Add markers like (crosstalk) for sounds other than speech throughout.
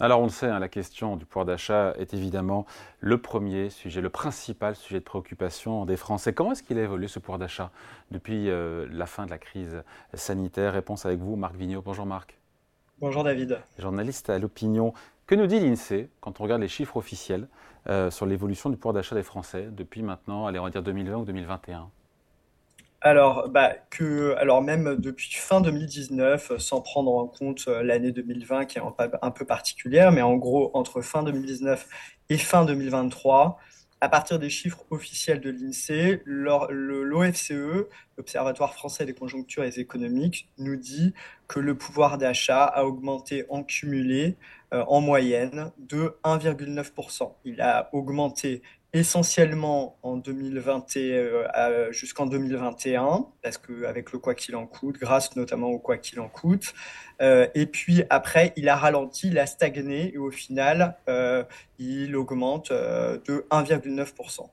Alors on le sait, hein, la question du pouvoir d'achat est évidemment le premier sujet, le principal sujet de préoccupation des Français. Comment est-ce qu'il a évolué ce pouvoir d'achat depuis euh, la fin de la crise sanitaire? Réponse avec vous, Marc Vigneault. Bonjour Marc. Bonjour David. Journaliste à l'opinion. Que nous dit l'INSEE quand on regarde les chiffres officiels euh, sur l'évolution du pouvoir d'achat des Français depuis maintenant, allez, on va dire 2020 ou 2021 alors, bah, que, alors même depuis fin 2019, sans prendre en compte euh, l'année 2020 qui est un, peu particulière, mais en gros, entre fin 2019 et fin 2023, à partir des chiffres officiels de l'INSEE, l'OFCE, l'Observatoire français des conjonctures économiques, nous dit que le pouvoir d'achat a augmenté en cumulé en moyenne de 1,9%. Il a augmenté essentiellement en 2021 euh, jusqu'en 2021, parce qu'avec le quoi qu'il en coûte, grâce notamment au quoi qu'il en coûte. Euh, et puis après, il a ralenti, il a stagné, et au final, euh, il augmente de 1,9%.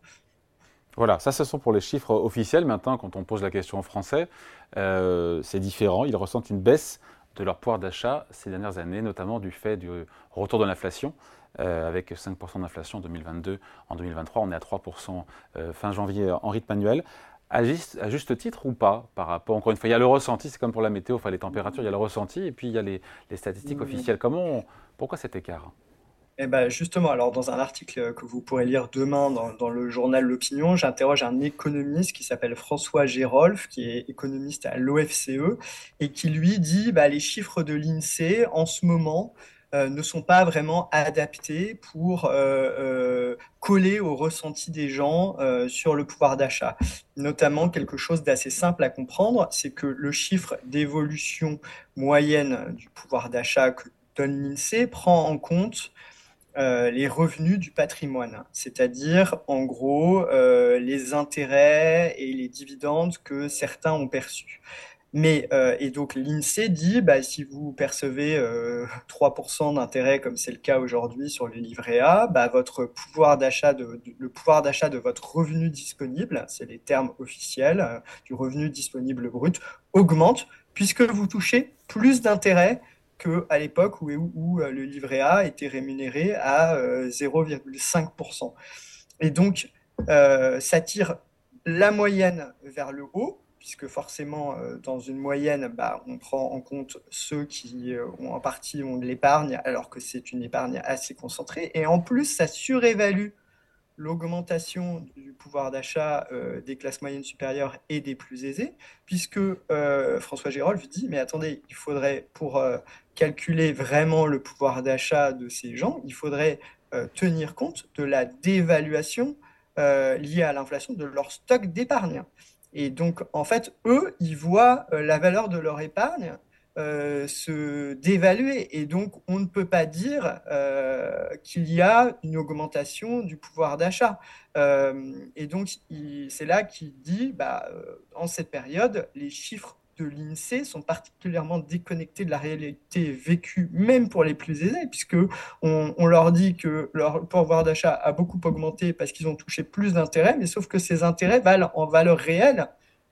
Voilà, ça ce sont pour les chiffres officiels. Maintenant, quand on pose la question en français, c'est différent. Ils ressentent une baisse de leur pouvoir d'achat ces dernières années, notamment du fait du retour de l'inflation. Euh, avec 5% d'inflation en 2022. En 2023, on est à 3% euh, fin janvier en rythme annuel. À juste, titre ou pas par rapport, encore une fois, il y a le ressenti, c'est comme pour la météo, enfin les températures, il y a le ressenti et puis il y a les, statistiques officielles. Comment pourquoi cet écart? Eh ben justement, alors dans un article que vous pourrez lire demain dans, le journal L'Opinion, j'interroge un économiste qui s'appelle François Gérolf, qui est économiste à l'OFCE, et qui lui dit bah, les chiffres de l'INSEE en ce moment euh, ne sont pas vraiment adaptés pour euh, euh, coller au ressenti des gens sur le pouvoir d'achat. Notamment quelque chose d'assez simple à comprendre, c'est que le chiffre d'évolution moyenne du pouvoir d'achat que donne l'INSEE prend en compte les revenus du patrimoine, c'est-à-dire en gros les intérêts et les dividendes que certains ont perçus. Mais, euh, et donc l'INSEE dit, bah, si vous percevez 3% euh, d'intérêt, comme c'est le cas aujourd'hui sur les livrets A, bah, votre pouvoir de, le pouvoir d'achat de votre revenu disponible, c'est les termes officiels euh, du revenu disponible brut, augmente puisque vous touchez plus d'intérêt qu'à l'époque où, où, le livret A était rémunéré à 0,5%. Et donc, ça tire la moyenne vers le haut, puisque forcément, euh, dans une moyenne, bah, on prend en compte ceux qui euh, ont en partie ont de l'épargne, alors que c'est une épargne assez concentrée. Et en plus, ça surévalue l'augmentation du pouvoir d'achat euh, des classes moyennes supérieures et des plus aisés, puisque François Gérolf dit, mais attendez, il faudrait, pour calculer vraiment le pouvoir d'achat de ces gens, il faudrait tenir compte de la dévaluation liée à l'inflation de leur stock d'épargne. Et donc, en fait, eux, ils voient euh, la valeur de leur épargne euh, se dévaluer. Et donc, on ne peut pas dire euh, qu'il y a une augmentation du pouvoir d'achat. et donc, c'est là qu'il dit, bah, en cette période, les chiffres de l'INSEE sont particulièrement déconnectés de la réalité vécue, même pour les plus aisés, puisque on, leur dit que leur pouvoir d'achat a beaucoup augmenté parce qu'ils ont touché plus d'intérêts, mais sauf que ces intérêts valent en valeur réelle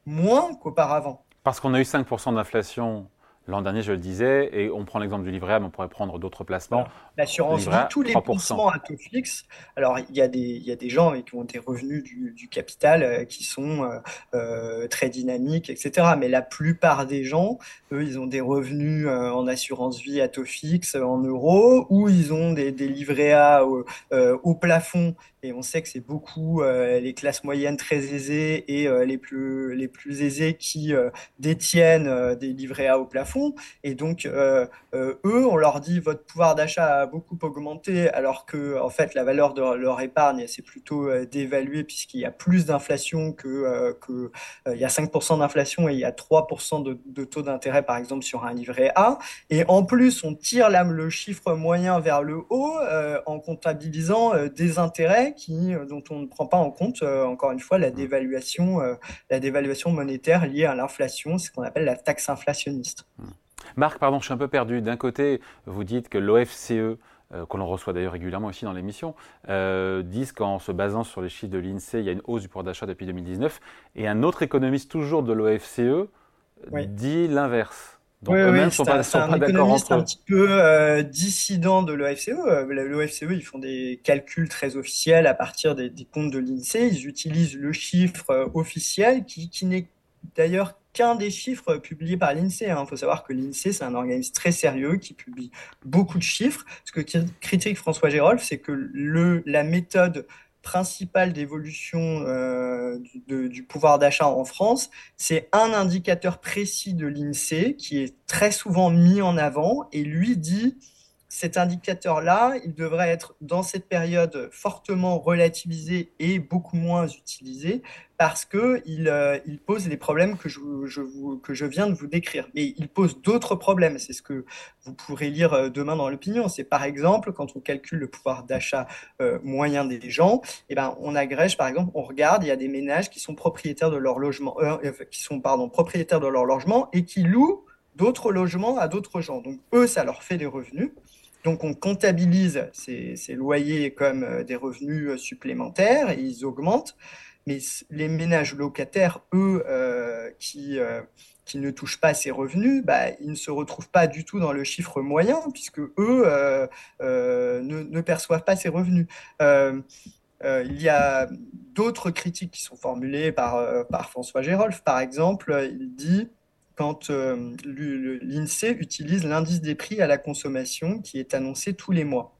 moins qu'auparavant. Parce qu'on a eu 5% d'inflation L'an dernier, je le disais, et on prend l'exemple du livret A, mais on pourrait prendre d'autres placements. L'assurance vie, tous les placements à taux fixe. Alors, il y, a des, il y a des gens qui ont des revenus du, capital euh, qui sont euh, euh, très dynamiques, etc. Mais la plupart des gens, eux, ils ont des revenus en assurance vie à taux fixe en euros, ou ils ont des, des livrets A au, plafond. Et on sait que c'est beaucoup les classes moyennes très aisées et les, plus, les plus aisées qui détiennent des livrets A au plafond et donc, euh, euh, eux, on leur dit votre pouvoir d'achat a beaucoup augmenté, alors que en fait, la valeur de leur épargne s'est plutôt euh, dévaluée puisqu'il y a plus d'inflation que, que il y a 5% d'inflation et il y a 3% de, taux d'intérêt, par exemple, sur un livret A. Et en plus, on tire le chiffre moyen vers le haut en comptabilisant des intérêts qui, dont on ne prend pas en compte, encore une fois, la mmh. dévaluation, la dévaluation monétaire liée à l'inflation, ce qu'on appelle la taxe inflationniste. Marc, pardon, je suis un peu perdu. D'un côté, vous dites que l'OFCE, euh, que l'on reçoit d'ailleurs régulièrement aussi dans l'émission, euh, disent qu'en se basant sur les chiffres de l'INSEE, il y a une hausse du pouvoir d'achat depuis 2019. Et un autre économiste, toujours de l'OFCE, dit l'inverse. Donc eux-mêmes ne sont pas, sont pas d'accord entre eux. un petit peu euh, dissident de l'OFCE. Euh, L'OFCE, ils font des calculs très officiels à partir des, comptes de l'INSEE. Ils utilisent le chiffre euh, officiel qui, qui n'est d'ailleurs qu'un des chiffres publiés par l'INSEE. Il hein. faut savoir que l'INSEE, c'est un organisme très sérieux qui publie beaucoup de chiffres. Ce que critique François Gérolf, c'est que le, la méthode principale d'évolution euh, du, du, pouvoir d'achat en France, c'est un indicateur précis de l'INSEE qui est très souvent mis en avant et lui dit cet indicateur-là, il devrait être dans cette période fortement relativisé et beaucoup moins utilisé parce qu'il euh, il pose les problèmes que je, viens de vous décrire. Mais il pose d'autres problèmes, c'est ce que vous pourrez lire euh, demain dans l'opinion. C'est par exemple, quand on calcule le pouvoir d'achat euh, moyen des gens, eh ben, on agrège, par exemple, on regarde, il y a des ménages qui sont propriétaires de leur logement, qui sont pardon, propriétaires de leur logement et qui louent d'autres logements à d'autres gens. Donc eux, ça leur fait des revenus. Donc on comptabilise ces, loyers comme euh, des revenus euh, supplémentaires et ils augmentent. Mais les ménages locataires, eux, euh, qui, qui ne touchent pas ces revenus, bah, ils ne se retrouvent pas du tout dans le chiffre moyen, puisque eux ne, perçoivent pas ces revenus. il y a d'autres critiques qui sont formulées par, par François Gérolf. Par exemple, il dit quand euh, l'INSEE utilise l'indice des prix à la consommation qui est annoncé tous les mois.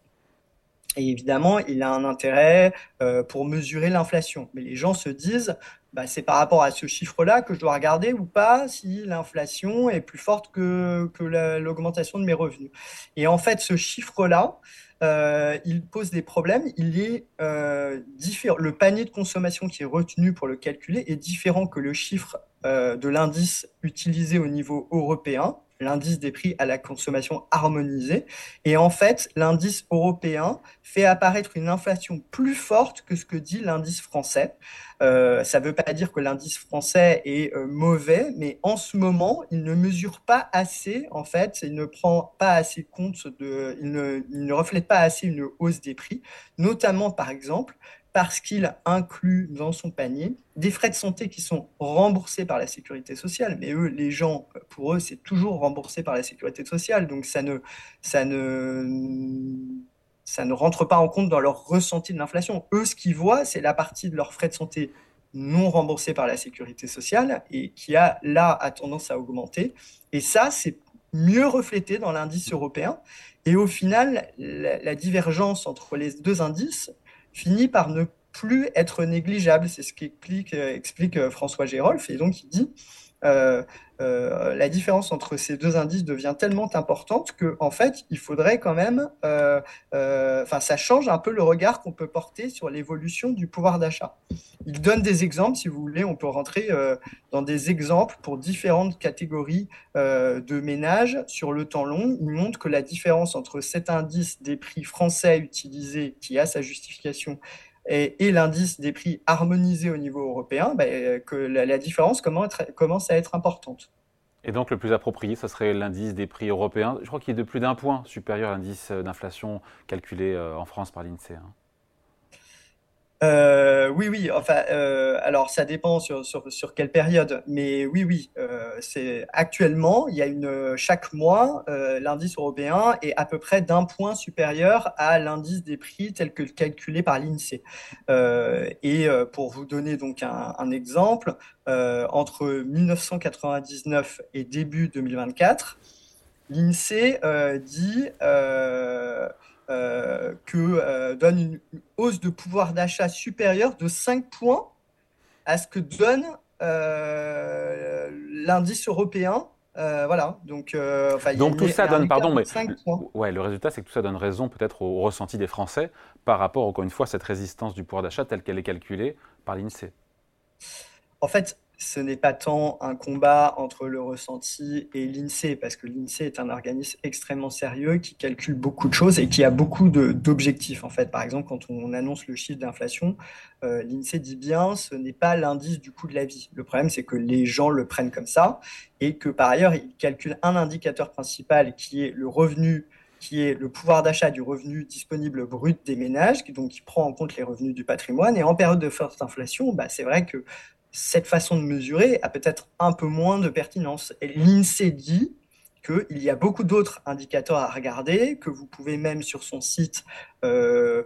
Et évidemment, il a un intérêt euh, pour mesurer l'inflation. Mais les gens se disent, bah, c'est par rapport à ce chiffre-là que je dois regarder ou pas si l'inflation est plus forte que, l'augmentation de mes revenus. Et en fait, ce chiffre-là, euh, il pose des problèmes. Il est différent. Le panier de consommation qui est retenu pour le calculer est différent que le chiffre euh, de l'indice utilisé au niveau européen l'indice des prix à la consommation harmonisée. Et en fait, l'indice européen fait apparaître une inflation plus forte que ce que dit l'indice français. Euh, ça ne veut pas dire que l'indice français est euh, mauvais, mais en ce moment, il ne mesure pas assez, en fait, il ne prend pas assez compte de, il ne, il ne reflète pas assez une hausse des prix, notamment par exemple parce qu'il inclut dans son panier des frais de santé qui sont remboursés par la sécurité sociale. Mais eux, les gens, pour eux, c'est toujours remboursé par la sécurité sociale. Donc ça ne, ça ne, ça ne rentre pas en compte dans leur ressenti de l'inflation. Eux, ce qu'ils voient, c'est la partie de leurs frais de santé non remboursés par la sécurité sociale et qui a là a tendance à augmenter. Et ça, c'est mieux reflété dans l'indice européen. Et au final, la, divergence entre les deux indices finit par ne plus être négligeable. C'est ce qu'explique explique euh, François Gérolf. Et donc, il dit euh, euh, la différence entre ces deux indices devient tellement importante que en fait, il faudrait quand même, enfin, ça change un peu le regard qu'on peut porter sur l'évolution du pouvoir d'achat. Il donne des exemples, si vous voulez, on peut rentrer dans des exemples pour différentes catégories de ménages sur le temps long. Il montre que la différence entre cet indice des prix français utilisé, qui a sa justification, et, l'indice des prix harmonisé au niveau européen, bah, que la, différence commence à être importante. Et donc le plus approprié, ce serait l'indice des prix européens. Je crois qu'il est de plus d'un point supérieur à l'indice d'inflation calculé euh, en France par l'INSEE. Euh, oui, oui. Enfin, euh, alors ça dépend sur, sur, sur, quelle période, mais oui, oui. Euh, c'est actuellement, il y a une chaque mois, l'indice européen est à peu près d'un point supérieur à l'indice des prix tel que calculé par l'Insee. et pour vous donner donc un exemple, entre 1999 et début 2024, l'Insee dit euh, que euh, donne une, hausse de pouvoir d'achat supérieure de 5 points à ce que donne euh, l'indice européen. voilà, donc, donc tout ça donne, pardon, mais ouais, le résultat c'est que tout ça donne raison peut-être au, ressenti des Français par rapport encore une fois à cette résistance du pouvoir d'achat telle qu'elle est calculée par l'Insee. En fait, ce n'est pas tant un combat entre le ressenti et l'INSEE, parce que l'INSEE est un organisme extrêmement sérieux qui calcule beaucoup de choses et qui a beaucoup d'objectifs. En fait, par exemple, quand on annonce le chiffre d'inflation, euh, l'INSEE dit bien ce n'est pas l'indice du coût de la vie. Le problème, c'est que les gens le prennent comme ça et que par ailleurs, il calcule un indicateur principal qui est le revenu qui est le pouvoir d'achat du revenu disponible brut des ménages, donc qui prend en compte les revenus du patrimoine. Et en période de forte inflation, bah, c'est vrai que cette façon de mesurer a peut-être un peu moins de pertinence. Et l'INSEE dit qu'il y a beaucoup d'autres indicateurs à regarder, que vous pouvez même sur son site euh,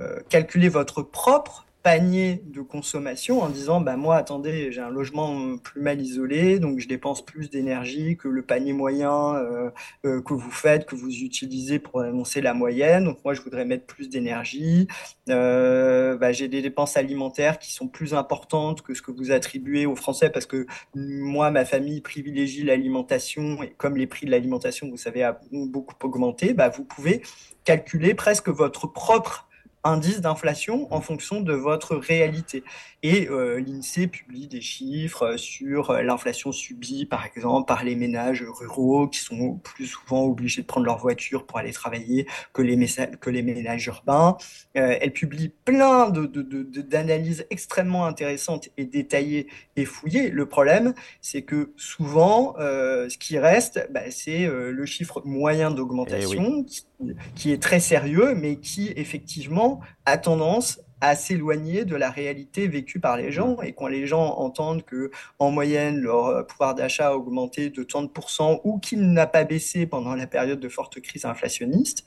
euh, calculer votre propre panier de consommation en disant bah moi attendez j'ai un logement plus mal isolé donc je dépense plus d'énergie que le panier moyen euh, euh, que vous faites que vous utilisez pour annoncer la moyenne. Donc moi je voudrais mettre plus d'énergie. Euh, bah, j'ai des dépenses alimentaires qui sont plus importantes que ce que vous attribuez aux Français parce que moi ma famille privilégie l'alimentation et comme les prix de l'alimentation vous savez ont beaucoup augmenté bah, vous pouvez calculer presque votre propre indice d'inflation en fonction de votre réalité. Et euh, l'INSEE publie des chiffres sur euh, l'inflation subie, par exemple, par les ménages ruraux qui sont plus souvent obligés de prendre leur voiture pour aller travailler que les, que les ménages urbains. Euh, elle publie plein d'analyses de, de, extrêmement intéressantes et détaillées et fouillées. Le problème, c'est que souvent, ce qui reste, bah, c'est le chiffre moyen d'augmentation eh qui est très sérieux, mais qui effectivement a tendance à s'éloigner de la réalité vécue par les gens. Et quand les gens entendent que, en moyenne, leur pouvoir d'achat a augmenté de 30% ou qu'il n'a pas baissé pendant la période de forte crise inflationniste,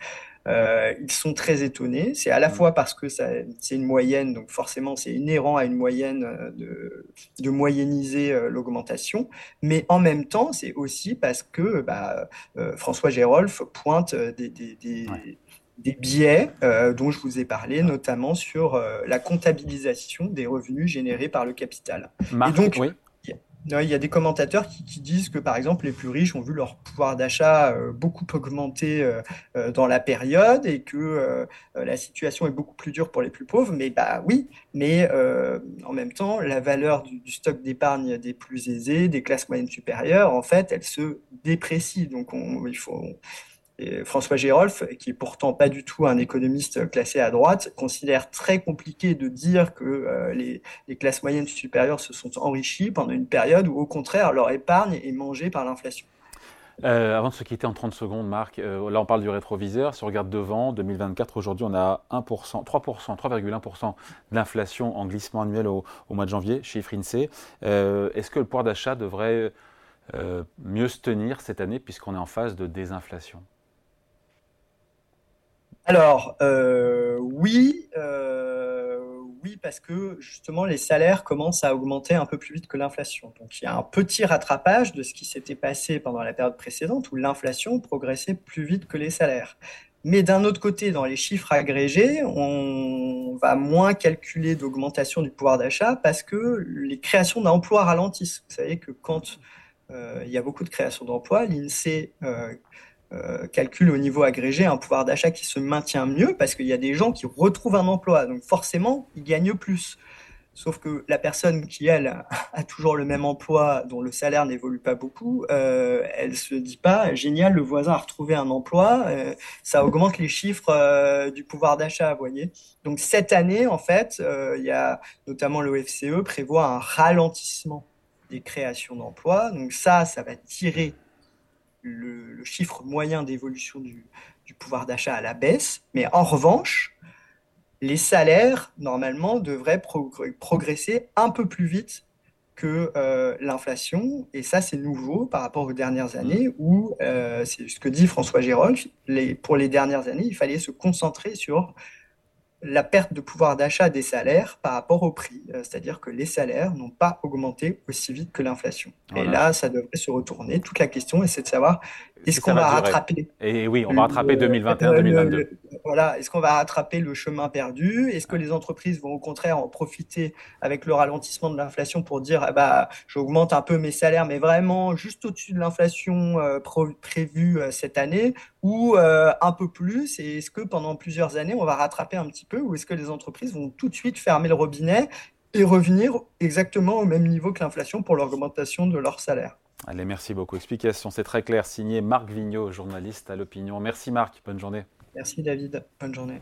euh, ils sont très étonnés. C'est à la fois parce que c'est une moyenne, donc forcément c'est inhérent à une moyenne euh, de, de moyenniser euh, l'augmentation, mais en même temps c'est aussi parce que bah, François Gérolf pointe des, des, des, des biais dont je vous ai parlé, notamment sur la comptabilisation des revenus générés par le capital. Et donc, oui. Il y a des commentateurs qui, disent que, par exemple, les plus riches ont vu leur pouvoir d'achat euh, beaucoup augmenter euh, euh, dans la période et que la situation est beaucoup plus dure pour les plus pauvres. Mais bah oui, mais en même temps, la valeur du, du stock d'épargne des plus aisés, des classes moyennes supérieures, en fait, elle se déprécie. Donc, on, il faut, François Gérolf, qui est pourtant pas du tout un économiste classé à droite, considère très compliqué de dire que euh, les, classes moyennes supérieures se sont enrichies pendant une période où, au contraire, leur épargne est mangée par l'inflation. Euh, avant de se quitter en 30 secondes, Marc, euh, là on parle du rétroviseur. Si on regarde devant, 2024, aujourd'hui on a 1%, 3%, 3,1% d'inflation en glissement annuel au, mois de janvier, chiffre INSEE. Est-ce que le pouvoir d'achat devrait mieux se tenir cette année puisqu'on est en phase de désinflation? Alors, euh, oui, euh, oui, parce que justement, les salaires commencent à augmenter un peu plus vite que l'inflation. Donc, il y a un petit rattrapage de ce qui s'était passé pendant la période précédente où l'inflation progressait plus vite que les salaires. Mais d'un autre côté, dans les chiffres agrégés, on va moins calculer d'augmentation du pouvoir d'achat parce que les créations d'emplois ralentissent. Vous savez que quand euh, il y a beaucoup de créations d'emplois, l'INSEE euh, calcule au niveau agrégé un pouvoir d'achat qui se maintient mieux parce qu'il y a des gens qui retrouvent un emploi. Donc forcément, ils gagnent plus. Sauf que la personne qui, elle, (laughs) a toujours le même emploi, dont le salaire n'évolue pas beaucoup, euh, elle se dit pas, génial, le voisin a retrouvé un emploi, euh, ça augmente les chiffres euh, du pouvoir d'achat, vous voyez. Donc cette année, en fait, il y a notamment l'OFCE prévoit un ralentissement des créations d'emplois. Donc ça, ça va tirer le, chiffre moyen d'évolution du, pouvoir d'achat à la baisse, mais en revanche, les salaires, normalement, devraient progresser un peu plus vite que euh, l'inflation. Et ça, c'est nouveau par rapport aux dernières années où, euh, c'est ce que dit François Gérol, pour les dernières années, il fallait se concentrer sur la perte de pouvoir d'achat des salaires par rapport au prix. Euh, c'est-à-dire que les salaires n'ont pas augmenté aussi vite que l'inflation. Et là, ça devrait se retourner. Toute la question, c'est de savoir est-ce qu'on va, rattraper Et oui, on va rattraper 2021-2022. Voilà, est-ce qu'on va rattraper le chemin perdu? Est-ce que les entreprises vont au contraire en profiter avec le ralentissement de l'inflation pour dire ah bah j'augmente un peu mes salaires, mais vraiment juste au-dessus de l'inflation euh, prévue euh, cette année, ou euh, un peu plus? Et est-ce que pendant plusieurs années on va rattraper un petit peu, ou est-ce que les entreprises vont tout de suite fermer le robinet et revenir exactement au même niveau que l'inflation pour l'augmentation de leur salaire Allez, merci beaucoup. Explication, c'est très clair. Signé Marc Vigneault, journaliste à l'opinion. Merci Marc, bonne journée. Merci David, bonne journée.